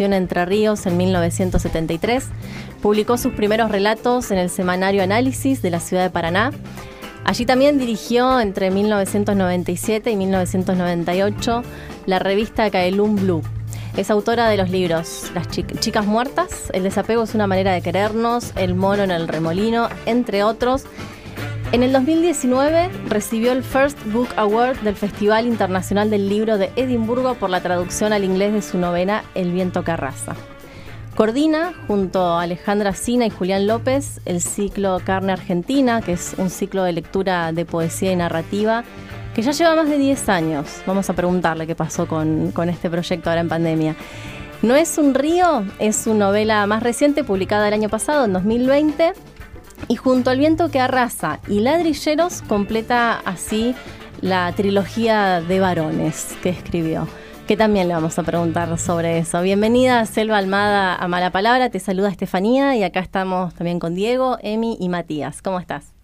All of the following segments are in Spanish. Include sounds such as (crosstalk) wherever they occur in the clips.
Entre Ríos en 1973. Publicó sus primeros relatos en el semanario Análisis de la ciudad de Paraná. Allí también dirigió entre 1997 y 1998 la revista Caelum Blue. Es autora de los libros Las Chicas Muertas, El desapego es una manera de querernos, El mono en el remolino, entre otros. En el 2019 recibió el First Book Award del Festival Internacional del Libro de Edimburgo por la traducción al inglés de su novela El viento que arrasa. Coordina, junto a Alejandra Sina y Julián López, el ciclo Carne Argentina, que es un ciclo de lectura de poesía y narrativa que ya lleva más de 10 años. Vamos a preguntarle qué pasó con, con este proyecto ahora en pandemia. No es un río, es su novela más reciente, publicada el año pasado, en 2020 y junto al viento que arrasa y ladrilleros completa así la trilogía de varones que escribió. Que también le vamos a preguntar sobre eso. Bienvenida Selva Almada a Mala Palabra, te saluda Estefanía y acá estamos también con Diego, Emi y Matías. ¿Cómo estás?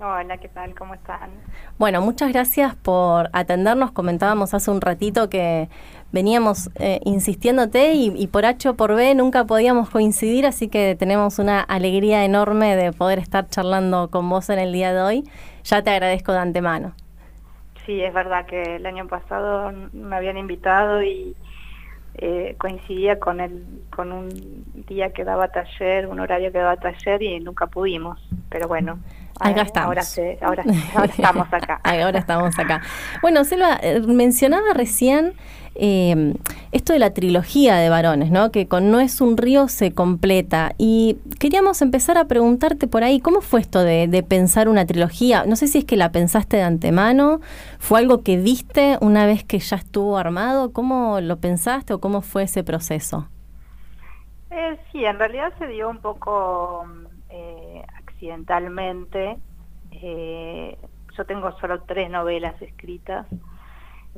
Hola, ¿qué tal? ¿Cómo están? Bueno, muchas gracias por atendernos. Comentábamos hace un ratito que veníamos eh, insistiéndote y, por H o por B nunca podíamos coincidir, así que tenemos una alegría enorme de poder estar charlando con vos en el día de hoy. Ya te agradezco de antemano. Sí, es verdad que el año pasado me habían invitado y eh, coincidía con, el, con un día que daba taller, un horario que daba taller y nunca pudimos, pero bueno. Acá estamos. Ahora, ahora, ahora estamos acá. (laughs) ahora estamos acá. Bueno, Selva, eh, mencionaba recién eh, esto de la trilogía de varones, ¿no? Que con No es un río se completa. Y queríamos empezar a preguntarte por ahí, ¿cómo fue esto de, pensar una trilogía? No sé si es que la pensaste de antemano, fue algo que viste una vez que ya estuvo armado, ¿cómo lo pensaste o cómo fue ese proceso? Eh, sí, en realidad se dio un poco accidentalmente. Eh, yo tengo solo tres novelas escritas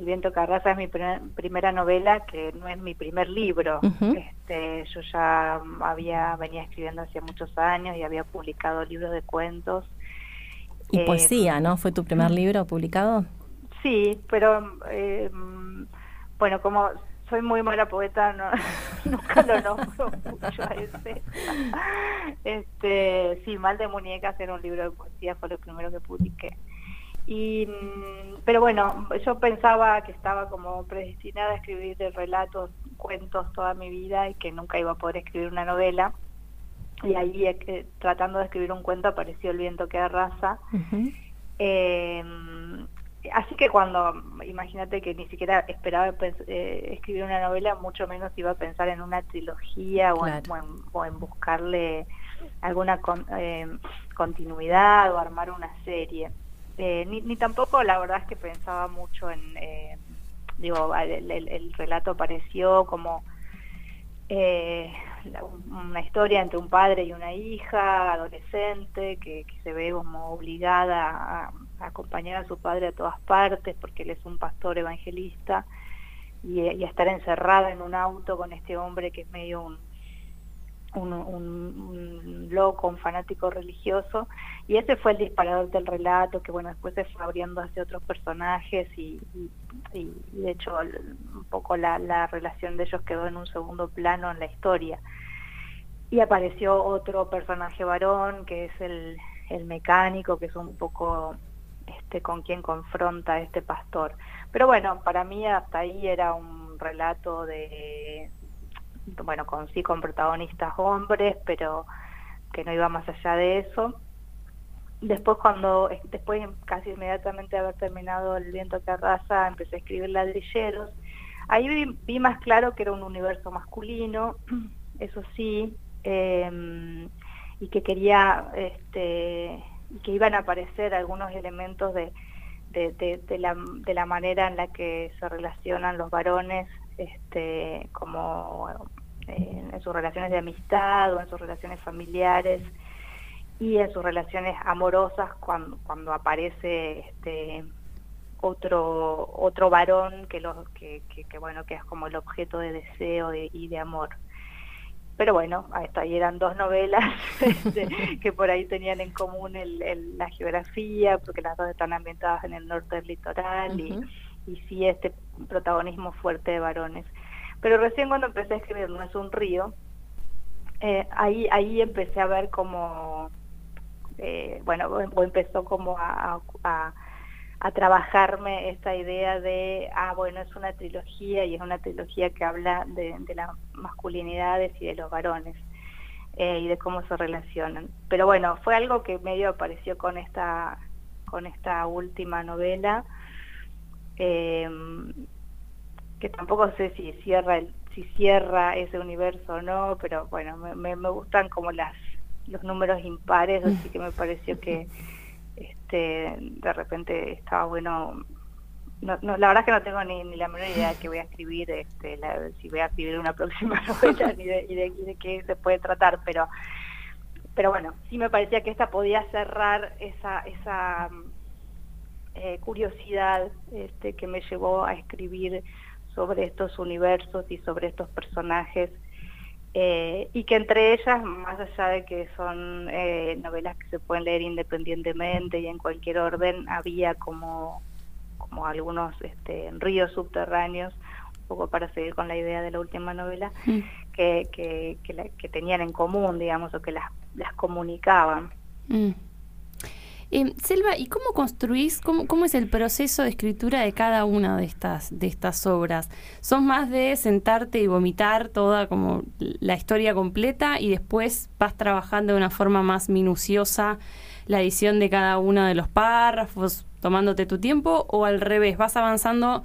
el viento Carraza es mi primera novela, que no es mi primer libro. este, yo ya había venía escribiendo hace muchos años y había publicado libros de cuentos. Y poesía, ¿no? ¿Fue tu primer libro publicado? Sí, pero eh, bueno, como soy muy mala poeta, no, (laughs) nunca lo nombro mucho a ese. Este, sí, Mal de Muñecas era un libro de poesía, fue lo primero que publiqué. Y, mm, pero bueno, yo pensaba que estaba como predestinada a escribir relatos, cuentos toda mi vida y que nunca iba a poder escribir una novela. Y ahí, eh, tratando de escribir un cuento, apareció El viento que arrasa. eh, así que cuando, imagínate que ni siquiera esperaba eh, escribir una novela, mucho menos iba a pensar en una trilogía o, en, buscarle alguna eh, continuidad o armar una serie. Eh, ni, tampoco la verdad es que pensaba mucho en, digo, el, relato apareció como una historia entre un padre y una hija adolescente que, se ve como obligada a, acompañar a su padre a todas partes porque él es un pastor evangelista y, a estar encerrada en un auto con este hombre que es medio un un, loco, un fanático religioso, y ese fue el disparador del relato, que bueno, después se fue abriendo hacia otros personajes y, de hecho un poco la, relación de ellos quedó en un segundo plano en la historia. Y apareció otro personaje varón, que es el, el mecánico, que es un poco este, con quien confronta este pastor. Pero bueno, para mí hasta ahí era un relato de, bueno, con sí con protagonistas hombres, pero que no iba más allá de eso. Después cuando, después casi inmediatamente de haber terminado El viento que arrasa, empecé a escribir ladrilleros. Ahí vi, más claro que era un universo masculino, (clears throat) eso sí, em, y que quería, este, que iban a aparecer algunos elementos de, de, la, de la manera en la que se relacionan los varones este, como en, sus relaciones de amistad o en sus relaciones familiares y en sus relaciones amorosas cuando, cuando aparece este otro otro varón que, que, bueno que es como el objeto de deseo y de amor pero bueno, ahí eran dos novelas (laughs) este, que por ahí tenían en común el, la geografía, porque las dos están ambientadas en el norte del litoral y, y sí este protagonismo fuerte de varones. Pero recién cuando empecé a escribir No es un río, eh, ahí, ahí empecé a ver como, eh, bueno, o empezó como a, a, trabajarme esta idea de, ah, bueno, es una trilogía y es una trilogía que habla de, las masculinidades y de los varones. Eh, y de cómo se relacionan. Pero bueno, fue algo que medio apareció con esta, con esta última novela, eh, que tampoco sé si cierra el, si cierra ese universo o no, pero bueno, me, me, gustan como las los números impares, así que me pareció que (laughs) este de repente estaba bueno no, la verdad es que no tengo ni, ni la menor idea de que voy a escribir, este, si voy a escribir una (laughs) próxima novela ni de, qué se puede tratar, pero pero bueno, sí me parecía que esta podía cerrar esa esa eh, curiosidad este, que me llevó a escribir sobre estos universos y sobre estos personajes eh, y que entre ellas, más allá de que son eh, novelas que se pueden leer independientemente y en cualquier orden, había como como algunos este, ríos subterráneos, un poco para seguir con la idea de la última novela, mm. que, que, que, tenían en común, digamos, o que las, las comunicaban. Mm. Eh, Selva, ¿y cómo construís, cómo, cómo es el proceso de escritura de cada una de estas, de estas obras? ¿Son más de sentarte y vomitar toda como la historia completa y después vas trabajando de una forma más minuciosa la edición de cada uno de los párrafos, tomándote tu tiempo, o al revés, vas avanzando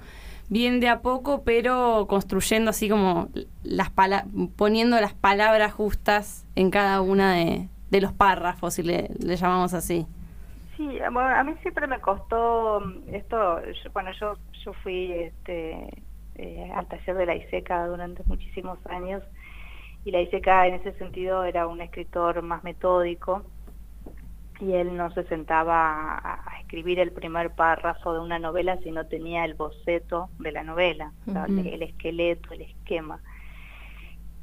bien de a poco, pero construyendo así como las poniendo las palabras justas en cada una de, los párrafos, si le, llamamos así. Sí, a mí siempre me costó esto, bueno, yo, yo fui este, eh, al taller de la ISECA durante muchísimos años y la ISECA en ese sentido era un escritor más metódico y él no se sentaba a, escribir el primer párrafo de una novela si no tenía el boceto de la novela, el, esqueleto, el esquema.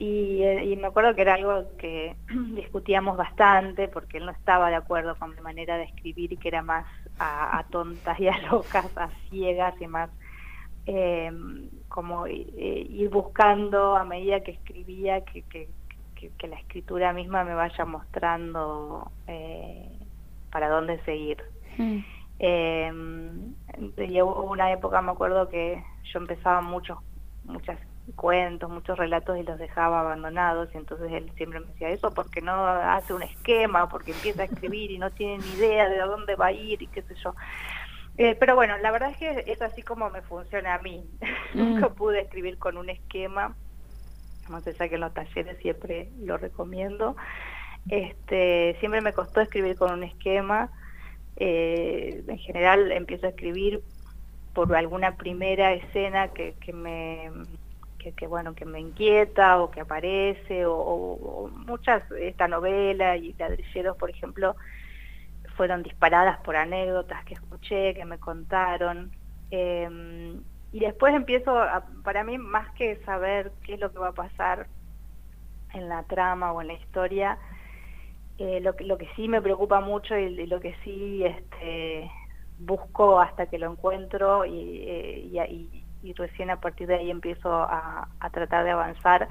Eh, y, me acuerdo que era algo que (clears throat) discutíamos bastante porque él no estaba de acuerdo con mi manera de escribir y que era más a, tontas y a locas, a ciegas y más em, como eh, ir buscando a medida que escribía que, que, que, la escritura misma me vaya mostrando eh, para dónde seguir. Mm. Eh, hubo una época, me acuerdo que yo empezaba muchos, muchos cuentos, muchos relatos y los dejaba abandonados y entonces él siempre me decía eso porque no hace un esquema, porque empieza a escribir y no tiene ni idea de dónde va a ir y qué sé yo. Eh, pero bueno, la verdad es que es así como me funciona a mí. (laughs) Nunca mm. pude escribir con un esquema, no sé, que en los talleres siempre lo recomiendo. Este, siempre me costó escribir con un esquema. Eh, en general empiezo a escribir por alguna primera escena que, que me que, bueno que me inquieta o que aparece o, muchas esta novela y ladrilleros por ejemplo fueron disparadas por anécdotas que escuché que me contaron. Em, y después empiezo para mí más que saber qué es lo que va a pasar en la trama o en la historia eh, lo, lo que sí me preocupa mucho y, lo que sí este, busco hasta que lo encuentro y, eh, y, recién a partir de ahí empiezo a, tratar de avanzar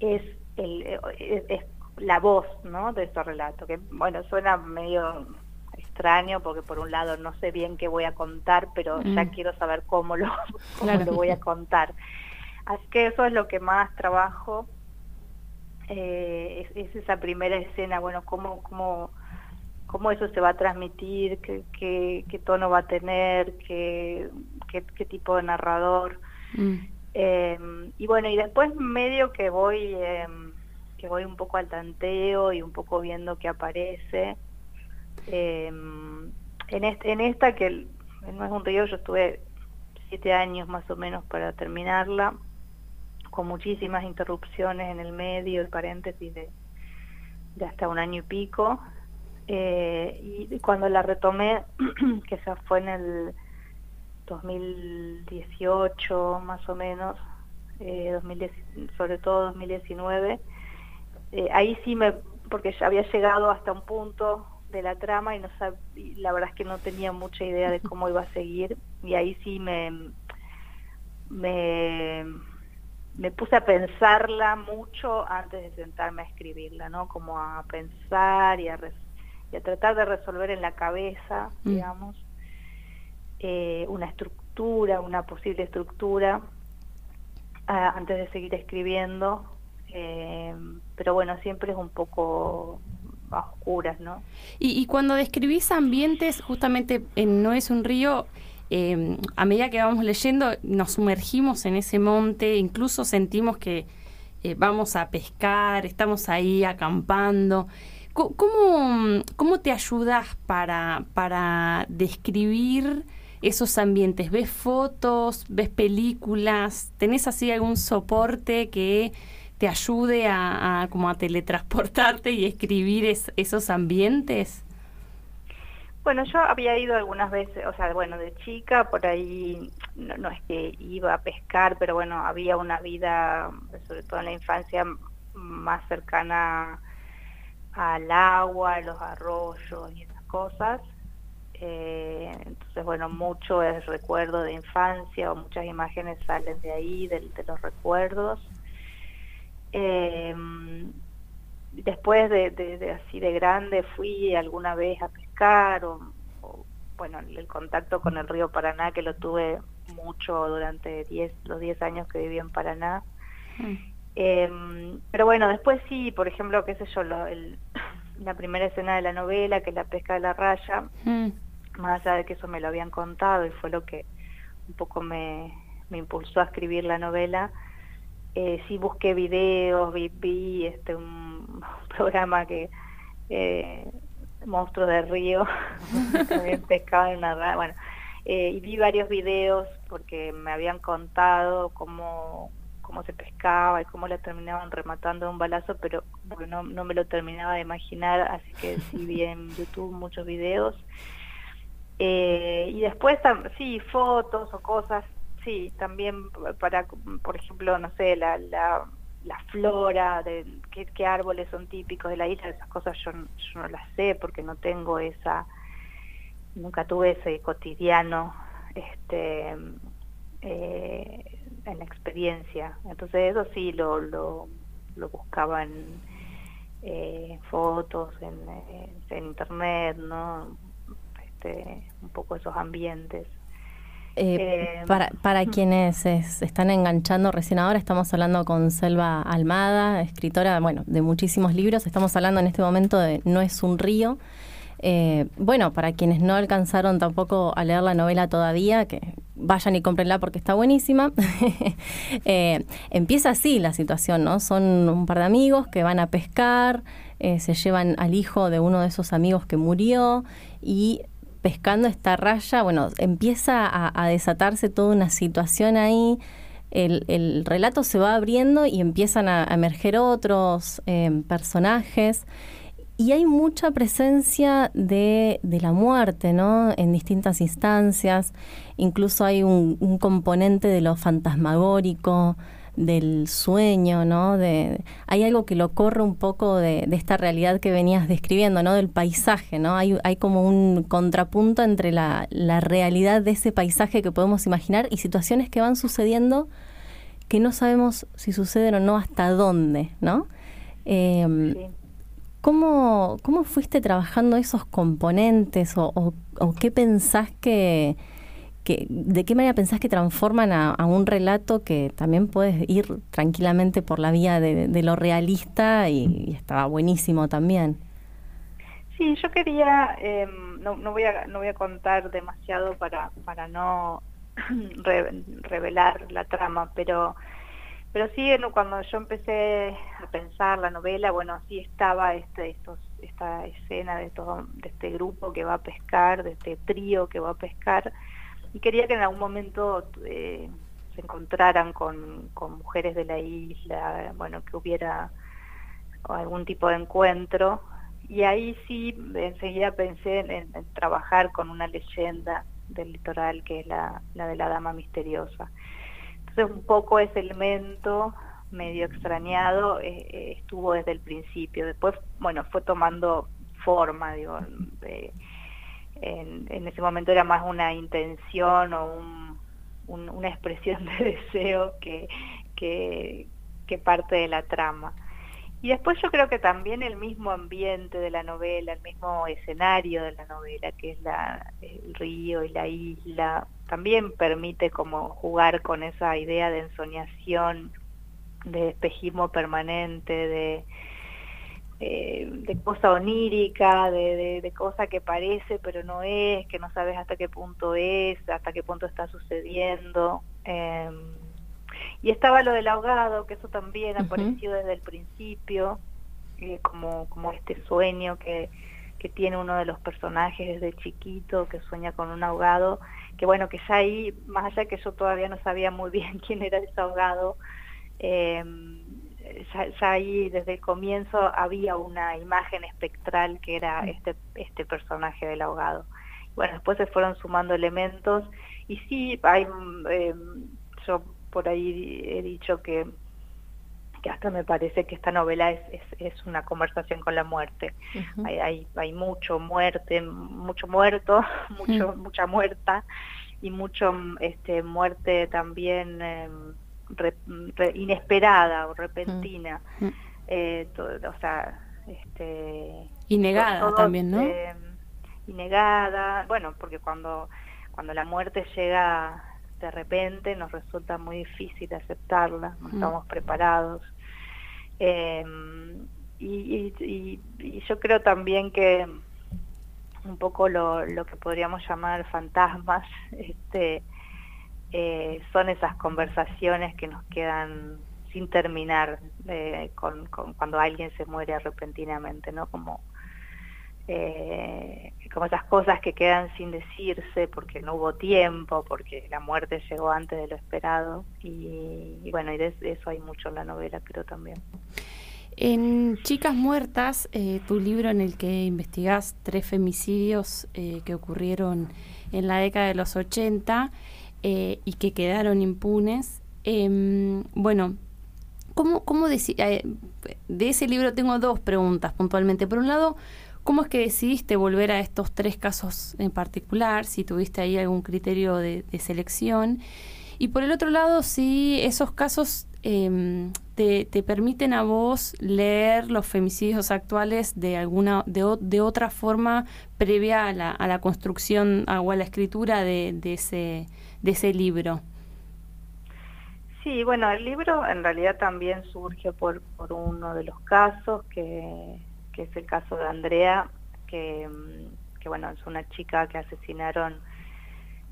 es, el, es, la voz ¿no? de estos relatos, que bueno, suena medio extraño porque por un lado no sé bien qué voy a contar, pero ya mm. quiero saber cómo lo, (laughs) cómo lo voy a contar. Así que eso es lo que más trabajo eh, es, esa primera escena, bueno, cómo, cómo, cómo eso se va a transmitir, qué, qué, tono va a tener, qué, qué, tipo de narrador. Mm. Em, y bueno, y después medio que voy, em, que voy un poco al tanteo y un poco viendo qué aparece. Em, en, este, en esta que no es un río, yo estuve siete años más o menos para terminarla con muchísimas interrupciones en el medio, el paréntesis de, de hasta un año y pico. Eh, y cuando la retomé, (clears throat) que se fue en el 2018 más o menos, eh, sobre todo 2019, eh, ahí sí me, porque ya había llegado hasta un punto de la trama y, no y la verdad es que no tenía mucha idea de cómo iba a seguir y ahí sí me, me me puse a pensarla mucho antes de sentarme a escribirla, ¿no? Como a pensar y a, y a tratar de resolver en la cabeza, mm. Eh, una estructura, una posible estructura, antes de seguir escribiendo. Eh, pero bueno, siempre es un poco a oscuras, ¿no? Y, cuando describís ambientes, justamente en No es un río, eh, a medida que vamos leyendo, nos sumergimos en ese monte, incluso sentimos que eh, vamos a pescar, estamos ahí acampando. ¿Cómo, cómo te ayudas para, para describir esos ambientes? ¿Ves fotos? ¿Ves películas? ¿Tenés así algún soporte que te ayude a, como a teletransportarte y escribir esos ambientes? Bueno, yo había ido algunas veces, o sea, bueno, de chica, por ahí no, es que iba a pescar, pero bueno, había una vida, sobre todo en la infancia, más cercana al agua, a los arroyos y esas cosas. Eh, entonces, bueno, mucho es recuerdo de infancia o muchas imágenes salen de ahí, de, los recuerdos. Eh, después de, así de grande fui alguna vez a pescar o, bueno el contacto con el río Paraná que lo tuve mucho durante diez, los 10 años que viví en Paraná mm. em, pero bueno después sí por ejemplo qué sé yo la primera escena de la novela que es la pesca de la raya mm. Más allá de que eso me lo habían contado y fue lo que un poco me, me impulsó a escribir la novela eh, sí busqué videos, vi, este, un (laughs) programa que eh, Monstruos del Río, (laughs) también pescaba en una bueno, eh, y vi varios videos porque me habían contado cómo, cómo se pescaba y cómo la terminaban rematando de un balazo, pero no, no me lo terminaba de imaginar, así que sí vi en YouTube muchos videos. Eh, y después, sí, fotos o cosas sí, también para, por ejemplo, no sé, la, la, flora, de qué, árboles son típicos de la isla, esas cosas yo, yo no las sé porque no tengo esa, nunca tuve ese cotidiano este eh, en la experiencia. Entonces eso sí lo, lo, lo buscaba en eh, fotos, en, en, internet, ¿no? Este, un poco esos ambientes. Eh, eh, para, para quienes se están enganchando recién ahora, estamos hablando con Selva Almada, escritora bueno, de muchísimos libros. Estamos hablando en este momento de No es un río. Eh, bueno, para quienes no alcanzaron tampoco a leer la novela todavía, que vayan y cómprenla porque está buenísima. (laughs) empieza así la situación, ¿no? Son un par de amigos que van a pescar, se llevan al hijo de uno de esos amigos que murió y pescando esta raya, bueno, empieza a, desatarse toda una situación ahí. El, relato se va abriendo y empiezan a, emerger otros em, personajes. Y hay mucha presencia de, la muerte, ¿no? En distintas instancias. Incluso hay un componente de lo fantasmagórico, del sueño, ¿no? De, hay algo que lo corre un poco de, esta realidad que venías describiendo, ¿no? Del paisaje, ¿no? Hay, hay como un contrapunto entre la, la, realidad de ese paisaje que podemos imaginar y situaciones que van sucediendo que no sabemos si suceden o no hasta dónde, ¿no? Em, ¿cómo, ¿Cómo fuiste trabajando esos componentes o, o qué pensás que ¿de qué manera pensás que transforman a, un relato que también puedes ir tranquilamente por la vía de, lo realista y, estaba buenísimo también? Sí, yo quería, em, no, no, voy a, no voy a contar demasiado para, para no (clears throat) revelar la trama, pero pero sí cuando yo empecé a pensar la novela bueno sí estaba este estos esta escena de todo de este grupo que va a pescar de este trío que va a pescar y quería que en algún momento eh, se encontraran con, mujeres de la isla, bueno, que hubiera algún tipo de encuentro. Y ahí sí, enseguida pensé en, trabajar con una leyenda del litoral que es la, la de la dama misteriosa. Entonces un poco ese elemento medio extrañado eh, eh, estuvo desde el principio. Después, bueno, fue tomando forma, digo, de, en, ese momento era más una intención o una expresión de (laughs) deseo que parte de la trama. Y después yo creo que también el mismo ambiente de la novela, el mismo escenario de la novela, que es la, el río y la isla, también permite como jugar con esa idea de ensoñación, de espejismo permanente, de, eh, de cosa onírica, de, de, cosa que parece pero no es, que no sabes hasta qué punto es, hasta qué punto está sucediendo. Eh, y estaba lo del ahogado, que eso también apareció desde el principio, eh, como, como este sueño que, que tiene uno de los personajes desde chiquito, que sueña con un ahogado, que bueno, que ya ahí, más allá que yo todavía no sabía muy (laughs) bien quién era ese ahogado, eh, ya, ahí desde el comienzo había una imagen espectral que era este, este personaje del ahogado. Bueno, después se fueron sumando elementos y sí, hay, eh, yo por ahí he dicho que, que hasta me parece que esta novela es, es, una conversación con la muerte. hay, hay, hay, mucho muerte, mucho muerto, (laughs) mucho, mucha muerta y mucho este, muerte también em, inesperada o repentina. Eh, o sea, este, y negada también, ¿no? Em, y negada, bueno, porque cuando, cuando la muerte llega de repente nos resulta muy difícil aceptarla, no mm. estamos preparados. Em, y, yo creo también que un poco lo, lo que podríamos llamar fantasmas (laughs) este, eh, son esas conversaciones que nos quedan sin terminar eh, con, cuando alguien se muere repentinamente, ¿no? Como eh, como esas cosas que quedan sin decirse porque no hubo tiempo, porque la muerte llegó antes de lo esperado y, bueno, y de eso hay mucho en la novela, creo también. En Chicas Muertas, eh, tu libro en el que investigás tres femicidios eh, que ocurrieron en la década de los 80 eh, y que quedaron impunes, em, bueno, ¿cómo, cómo de ese libro tengo dos preguntas puntualmente. Por un lado, ¿Cómo es que decidiste volver a estos tres casos en particular? Si tuviste ahí algún criterio de, selección. Y por el otro lado, si esos casos em, te, permiten a vos leer los femicidios actuales de alguna de, de otra forma previa a la, a la construcción o a la escritura de, ese, de ese libro. Sí, bueno, el libro en realidad también surge por, por uno de los casos que que es el caso de Andrea, que, mm, que bueno, es una chica que asesinaron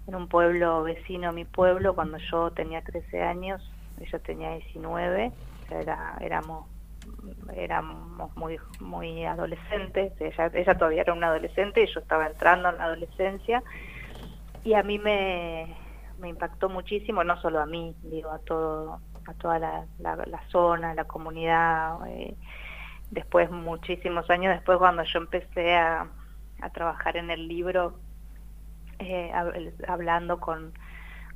en un pueblo vecino a mi pueblo cuando yo tenía 13 años, ella tenía 19, era, éramos éramos muy muy adolescentes, ella, ella todavía era una adolescente y yo estaba entrando en la adolescencia y a mí me, me impactó muchísimo, no solo a mí, digo, a todo a toda la, la, zona, la comunidad, eh, después, muchísimos años después, cuando yo empecé a, trabajar en el libro, eh, hablando con,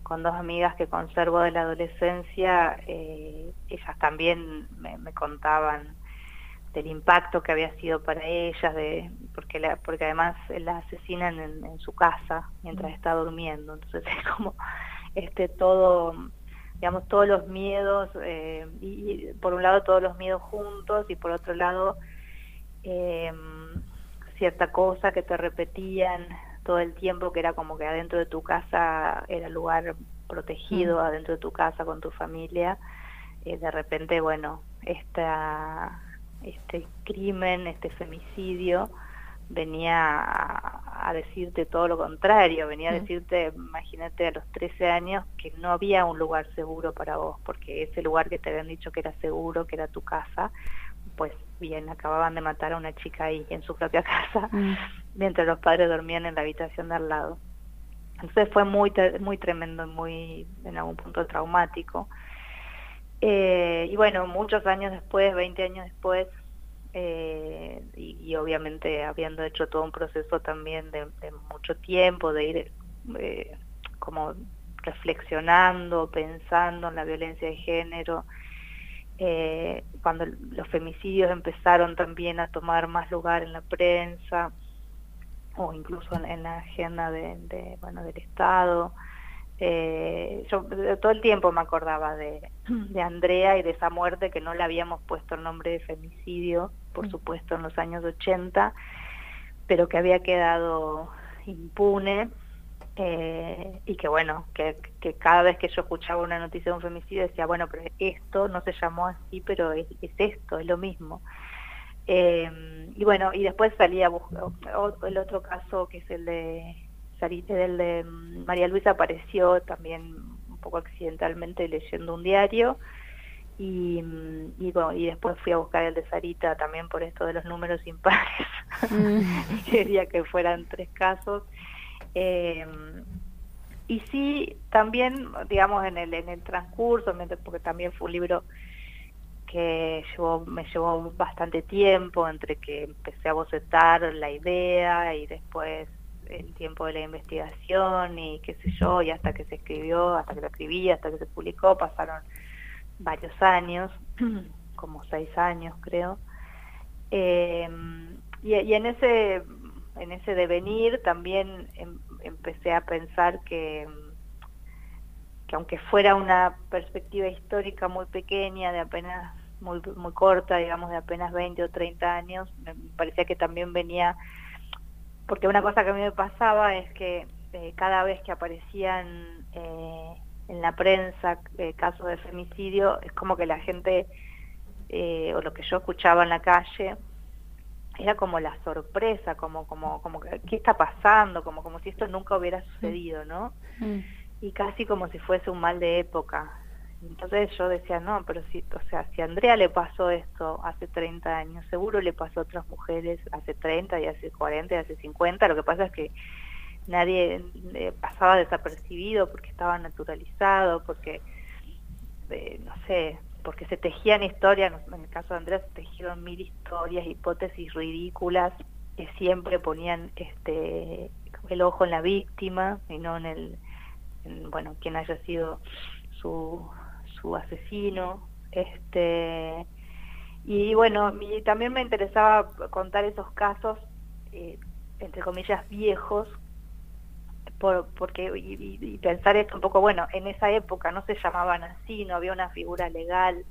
con dos amigas que conservo de la adolescencia, eh, ellas también me, contaban del impacto que había sido para ellas, de, porque, la, porque además la asesinan en, en su casa mientras mm. está durmiendo, entonces (laughs) es como este todo digamos, todos los miedos, eh, y, por un lado todos los miedos juntos y por otro lado eh, cierta cosa que te repetían todo el tiempo, que era como que adentro de tu casa era lugar protegido, mm. adentro de tu casa con tu familia, eh, de repente, bueno, esta, este crimen, este femicidio, venía a, decirte todo lo contrario, venía a decirte, imagínate a los 13 años, que no había un lugar seguro para vos, porque ese lugar que te habían dicho que era seguro, que era tu casa, pues bien, acababan de matar a una chica ahí en su propia (laughs) casa, mm. mientras los padres dormían en la habitación de al lado. Entonces fue muy, muy tremendo, muy en algún punto traumático. Eh, y bueno, muchos años después, 20 años después, eh, y, obviamente habiendo hecho todo un proceso también de, mucho tiempo, de ir eh, como reflexionando, pensando en la violencia de género, eh, cuando los femicidios empezaron también a tomar más lugar en la prensa o incluso en, la agenda de, bueno, del Estado, eh, yo todo el tiempo me acordaba de, (clears throat) de, Andrea y de esa muerte que no le habíamos puesto el nombre de femicidio, por mm. supuesto, en los años 80, pero que había quedado impune eh, y que bueno, que, que, cada vez que yo escuchaba una noticia de un femicidio decía, bueno, pero esto no se llamó así, pero es, es esto, es lo mismo. Eh, y bueno, y después salía el otro caso que es el de el de mm, María Luisa apareció también un poco accidentalmente leyendo un diario y, mm, y, bueno, y después fui a buscar el de Sarita también por esto de los números (laughs) impares. Mm. (laughs) Quería que fueran tres casos. Eh, y sí, también, digamos, en el, en el transcurso, porque también fue un libro que llevó, me llevó bastante tiempo entre que empecé a bocetar la idea y después el tiempo de la investigación y qué sé yo, y hasta que se escribió, hasta que lo escribí, hasta que se publicó, pasaron varios años, (clears throat) como seis años creo. Eh, y, en ese en ese devenir también em, empecé a pensar que que aunque fuera una perspectiva histórica muy pequeña, de apenas muy, muy corta, digamos de apenas 20 o 30 años, me parecía que también venía, porque una cosa que a mí me pasaba es que eh, cada vez que aparecían eh, en la prensa eh, casos de femicidio, es como que la gente, o lo que yo escuchaba en la calle, era como la sorpresa, como, como, como, ¿qué está pasando? Como, como si esto nunca hubiera sucedido, ¿no? Mm. Y casi como si fuese un mal de época. Entonces yo decía, no, pero si, o sea, si a Andrea le pasó esto hace 30 años, seguro le pasó a otras mujeres hace 30 y hace 40 y hace 50, lo que pasa es que nadie eh, pasaba desapercibido porque estaba naturalizado, porque, eh, no sé, porque se tejían historias, en el caso de Andrea se tejieron mil historias, hipótesis ridículas que siempre ponían este el ojo en la víctima y no en el, en, bueno, quien haya sido su su asesino. Este, y bueno, y también me interesaba contar esos casos, eh, entre comillas, viejos, por, porque y, pensar esto un poco, bueno, en esa época no se llamaban así, no había una figura legal,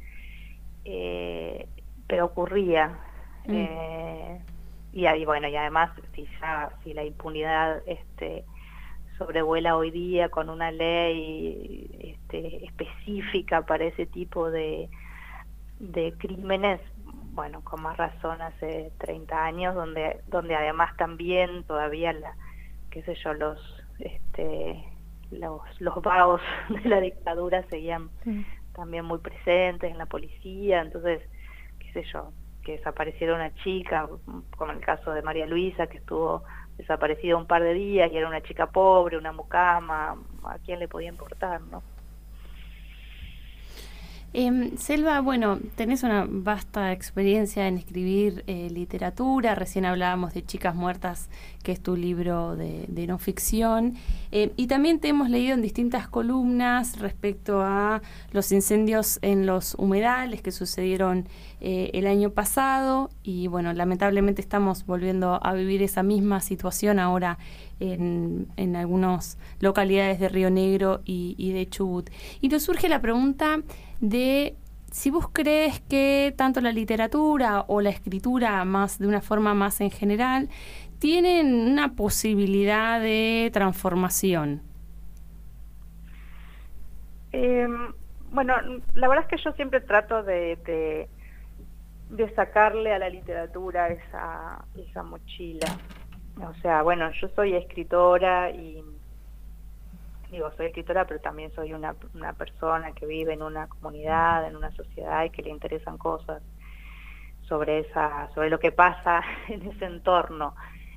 eh, pero ocurría. Mm. Eh, y, y, bueno, y además, si ya, si la impunidad este, sobrevuela hoy día con una ley este, específica para ese tipo de, de crímenes, bueno, con más razón hace 30 años, donde, donde además también todavía, la, qué sé yo, los, este, los, los vagos (laughs) de la dictadura seguían también muy presentes en la policía, entonces, qué sé yo, que desapareciera una chica, como el caso de María Luisa, que estuvo desaparecida un par de días y era una chica pobre, una mucama, ¿a quién le podía importar, no? Eh, Selva, bueno, tenés una vasta experiencia en escribir eh, literatura, recién hablábamos de Chicas Muertas, que es tu libro de, no ficción, eh, y también te hemos leído en distintas columnas respecto a los incendios en los humedales que sucedieron eh, el año pasado, y bueno, lamentablemente estamos volviendo a vivir esa misma situación ahora en, en algunas localidades de Río Negro y de Chubut. Y nos surge la pregunta, de si vos crees que tanto la literatura o la escritura, más de una forma más en general, tienen una posibilidad de transformación. Em, bueno, la verdad es que yo siempre trato de, de, sacarle a la literatura esa, esa mochila. O sea, bueno, yo soy escritora y digo, soy escritora, pero también soy una, persona que vive en una comunidad, en una sociedad y que le interesan cosas sobre esa sobre lo que pasa (laughs) en ese entorno.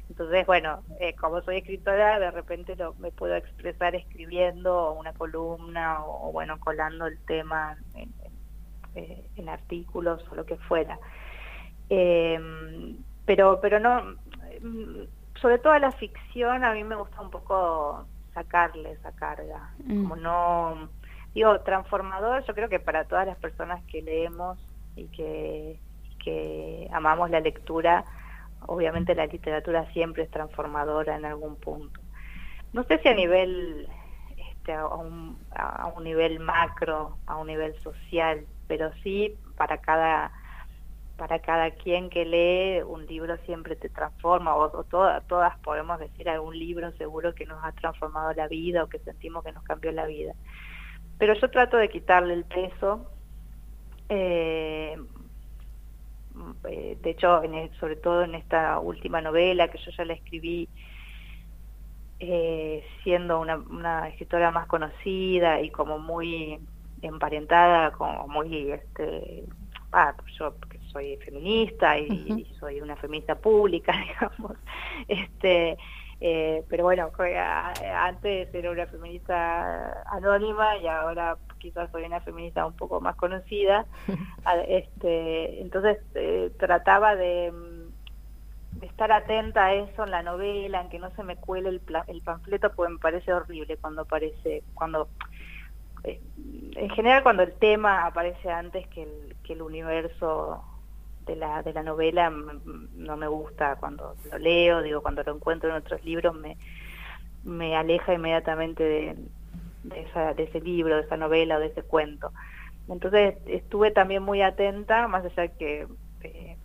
Entonces, bueno, eh, como soy escritora, de repente me puedo expresar escribiendo una columna o, bueno, colando el tema en, en, artículos o lo que fuera. Eh, pero, pero no, mm, sobre todo la ficción a mí me gusta un poco sacarle esa carga. Mm. Como no, digo, transformador, yo creo que para todas las personas que leemos y que, que amamos la lectura, obviamente la literatura siempre es transformadora en algún punto. No sé si a nivel este, a, un, a un nivel macro, a un nivel social, pero sí para cada para cada quien que lee un libro siempre te transforma o, todas, todas podemos decir algún libro seguro que nos ha transformado la vida o que sentimos que nos cambió la vida. Pero yo trato de quitarle el peso eh, eh, de hecho sobre todo en esta última novela que yo ya la escribí eh, siendo una, una escritora más conocida y como muy emparentada como muy este ah, yo soy feminista y, soy una feminista pública, (laughs) digamos. Este, eh, pero bueno, antes era una feminista anónima y ahora quizás soy una feminista un poco más conocida. (laughs) este, entonces eh, trataba de, estar atenta a eso en la novela, en que no se me cuele el, el panfleto, porque me parece horrible cuando aparece, cuando eh, en general cuando el tema aparece antes que el, que el universo de la, de la novela no me gusta cuando lo leo, digo, cuando lo encuentro en otros libros me, me aleja inmediatamente de, esa, de ese libro, de esa novela o de ese cuento. Entonces estuve también muy atenta, más allá que eh,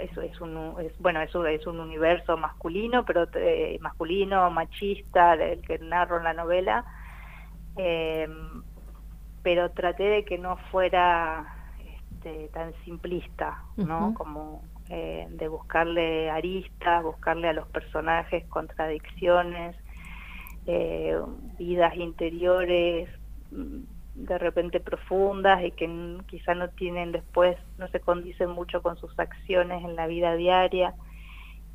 eso es un es, bueno eso es un universo masculino pero eh, masculino machista el que narro en la novela eh, pero traté de que no fuera este, tan simplista, ¿no? Como eh, de buscarle aristas, buscarle a los personajes contradicciones, eh, vidas interiores mm, de repente profundas y que quizá no tienen después, no se condicen mucho con sus acciones en la vida diaria.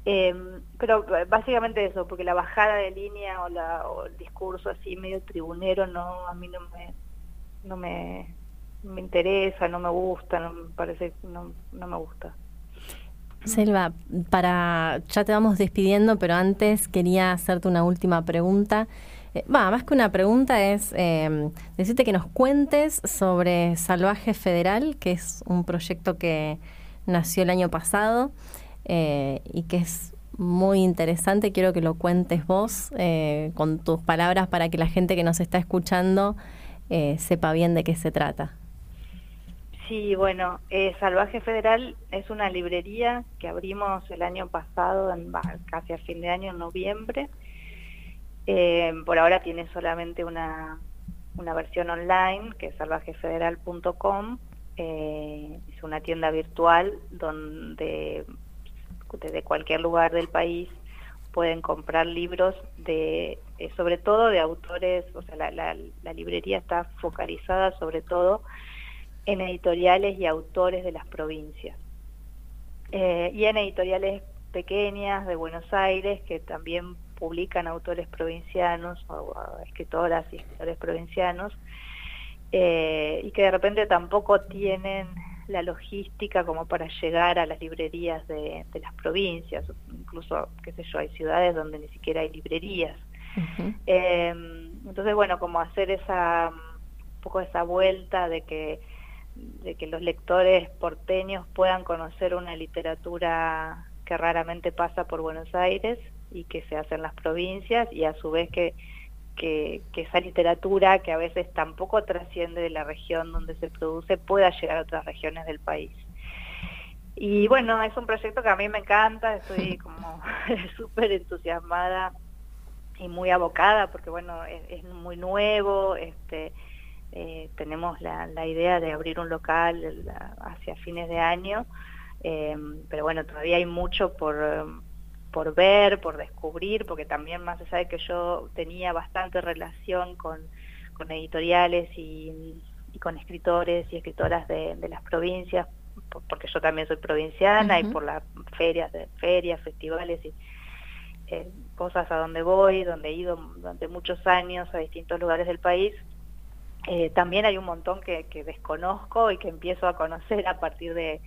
Em, pero básicamente eso, porque la bajada de línea o, la, o el discurso así medio tribunero no a mí no me no me me interesa, no me gusta, no me parece, no, no me gusta. Selva, para ya te vamos despidiendo, pero antes quería hacerte una última pregunta. Eh, más que una pregunta es eh, decirte que nos cuentes sobre Salvaje Federal, que es un proyecto que nació el año pasado eh, y que es muy interesante. Quiero que lo cuentes vos eh, con tus palabras para que la gente que nos está escuchando sepa bien de qué se trata. Sí, bueno, eh, Salvaje Federal es una librería que abrimos el año pasado, en, casi a fin de año, en noviembre. Eh, por ahora tiene solamente una, una versión online, que es salvajefederal.com. Eh, es una tienda virtual donde desde cualquier lugar del país pueden comprar libros de, sobre todo de autores, o sea, la, la librería está focalizada sobre todo en editoriales y autores de las provincias. Eh, y en editoriales pequeñas de Buenos Aires que también publican autores provincianos o, escritoras y escritores provincianos eh, y que de repente tampoco tienen la logística como para llegar a las librerías de, las provincias, incluso, qué sé yo, hay ciudades donde ni siquiera hay librerías. Eh, entonces, bueno, como hacer esa, un poco esa vuelta de que de que los lectores porteños puedan conocer una literatura que raramente pasa por Buenos Aires y que se hace en las provincias y a su vez que, que, esa literatura que a veces tampoco trasciende de la región donde se produce pueda llegar a otras regiones del país. Y bueno, es un proyecto que a mí me encanta, estoy (laughs) como (laughs) súper entusiasmada y muy abocada porque bueno, es, es muy nuevo, este eh, tenemos la, idea de abrir un local hacia fines de año, eh, pero bueno, todavía hay mucho por, por ver, por descubrir, porque también más allá de que yo tenía bastante relación con, editoriales y, con escritores y escritoras de, las provincias, porque yo también soy provinciana y por las ferias, ferias, festivales y eh, cosas a donde voy, donde he ido durante muchos años a distintos lugares del país, eh, también hay un montón que, desconozco y que empiezo a conocer a partir de,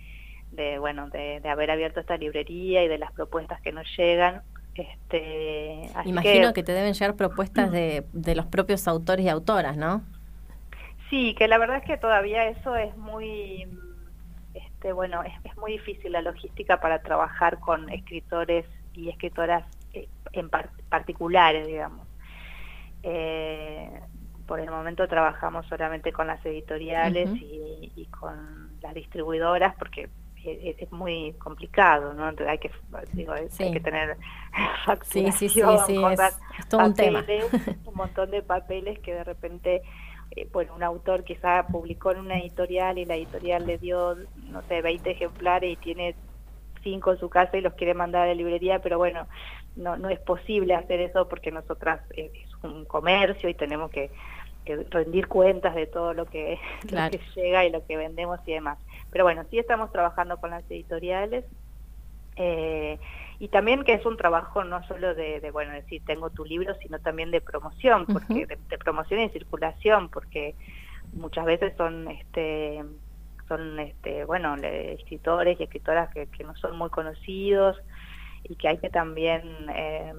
bueno, de, haber abierto esta librería y de las propuestas que nos llegan. Este, Imagino que, te deben llegar propuestas de, los propios autores y autoras, ¿no? Sí, que la verdad es que todavía eso es muy, este, bueno, es, muy difícil la logística para trabajar con escritores y escritoras eh, en particulares, digamos. Eh, por el momento trabajamos solamente con las editoriales y, con las distribuidoras porque es, muy complicado, ¿no? hay que, digo, hay que tener facturación, (laughs) sí, sí, sí, cosas, es, todo un tema. un montón de papeles que de repente eh, bueno, un autor quizá publicó en una editorial y la editorial le dio, no sé, 20 ejemplares y tiene cinco en su casa y los quiere mandar a la librería, pero bueno, no, no es posible hacer eso porque nosotras eh, es un comercio y tenemos que, rendir cuentas de todo lo que, (laughs) lo que llega y lo que vendemos y demás. Pero bueno, sí estamos trabajando con las editoriales. Eh, y también que es un trabajo no solo de, bueno, decir tengo tu libro, sino también de promoción, porque de, promoción y circulación, porque muchas veces son este son este bueno escritores y escritoras que, no son muy conocidos y que hay que también eh,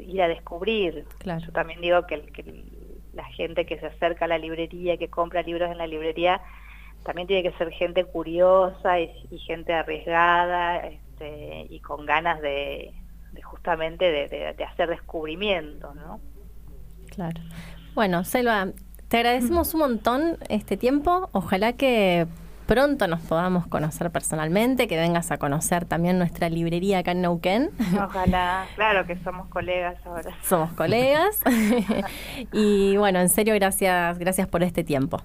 ir a descubrir. Yo también digo que, que la gente que se acerca a la librería, que compra libros en la librería, también tiene que ser gente curiosa y, gente arriesgada, este, y con ganas de, justamente de, hacer descubrimientos, ¿no? Claro. Bueno, Selva, te agradecemos un montón este tiempo. Ojalá que pronto nos podamos conocer personalmente, que vengas a conocer también nuestra librería acá en Neuquén. Ojalá, (laughs) claro que somos colegas ahora. Somos colegas. (laughs) (laughs) y bueno, en serio, gracias, gracias por este tiempo.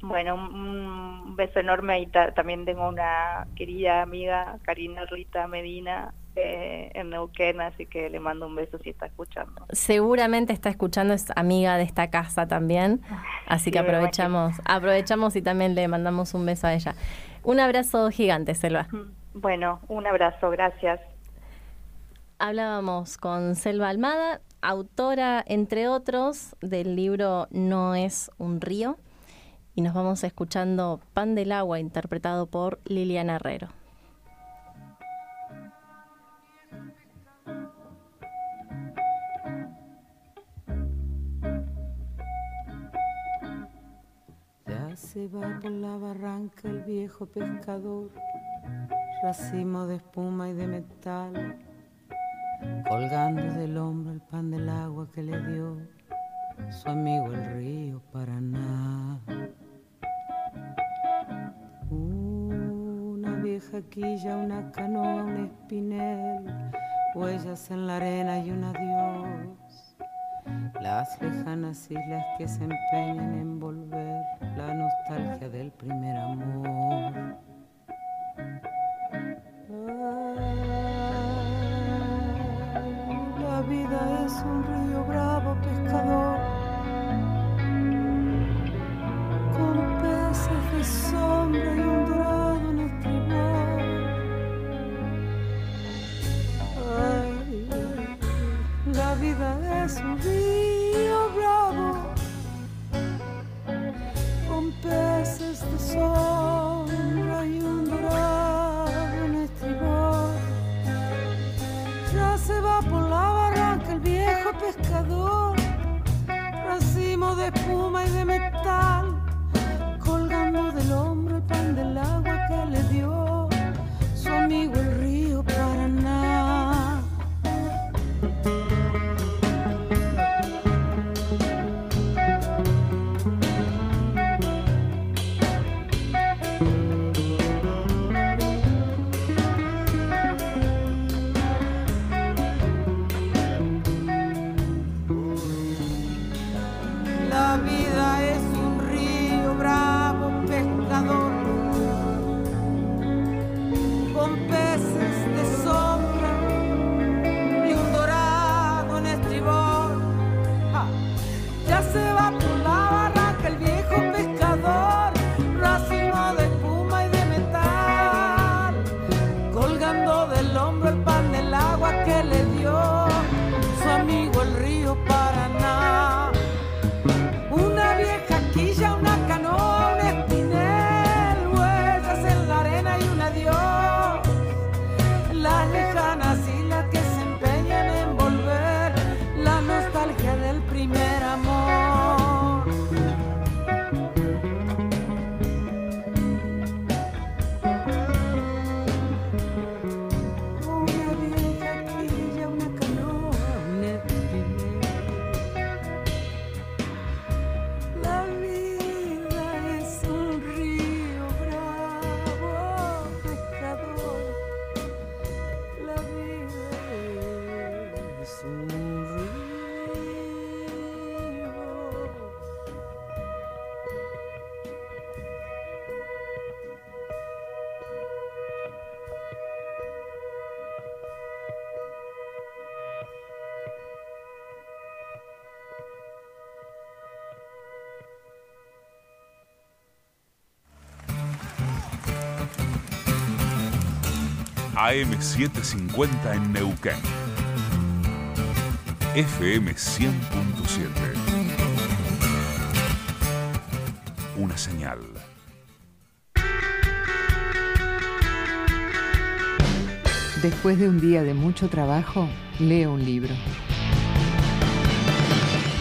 Bueno, un, beso enorme y también tengo una querida amiga, Karina Rita Medina, eh, en Neuquén, así que le mando un beso si está escuchando. Seguramente está escuchando, es amiga de esta casa también, así que aprovechamos, aprovechamos y también le mandamos un beso a ella. Un abrazo gigante, Selva. Bueno, un abrazo, gracias. Hablábamos con Selva Almada, autora, entre otros, del libro No es un río y nos vamos escuchando Pan del Agua interpretado por Liliana Herrero. Ya se va por la barranca el viejo pescador, racimo de espuma y de metal, colgando del hombro el pan del agua que le dio su amigo el río Paraná. Una vieja quilla, una canoa, un espinel, huellas en la arena y un adiós. Las lejanas islas que se empeñan en volver la nostalgia del primer amor. la vida es un río bravo pescador AM750 en Neuquén. FM 100.7. Una señal. Después de un día de mucho trabajo, leo un libro.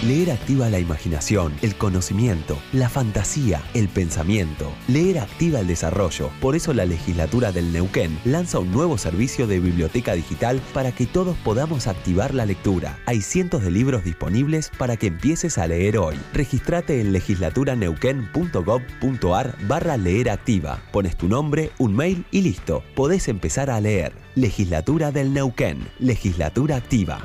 Leer activa la imaginación, el conocimiento, la fantasía, el pensamiento. Leer activa el desarrollo. Por eso la legislatura del Neuquén lanza un nuevo servicio de biblioteca digital para que todos podamos activar la lectura. Hay cientos de libros disponibles para que empieces a leer hoy. Registrate en legislaturaneuquén.gov.ar barra leer activa. Pones tu nombre, un mail y listo. Podés empezar a leer. Legislatura del Neuquén. Legislatura activa.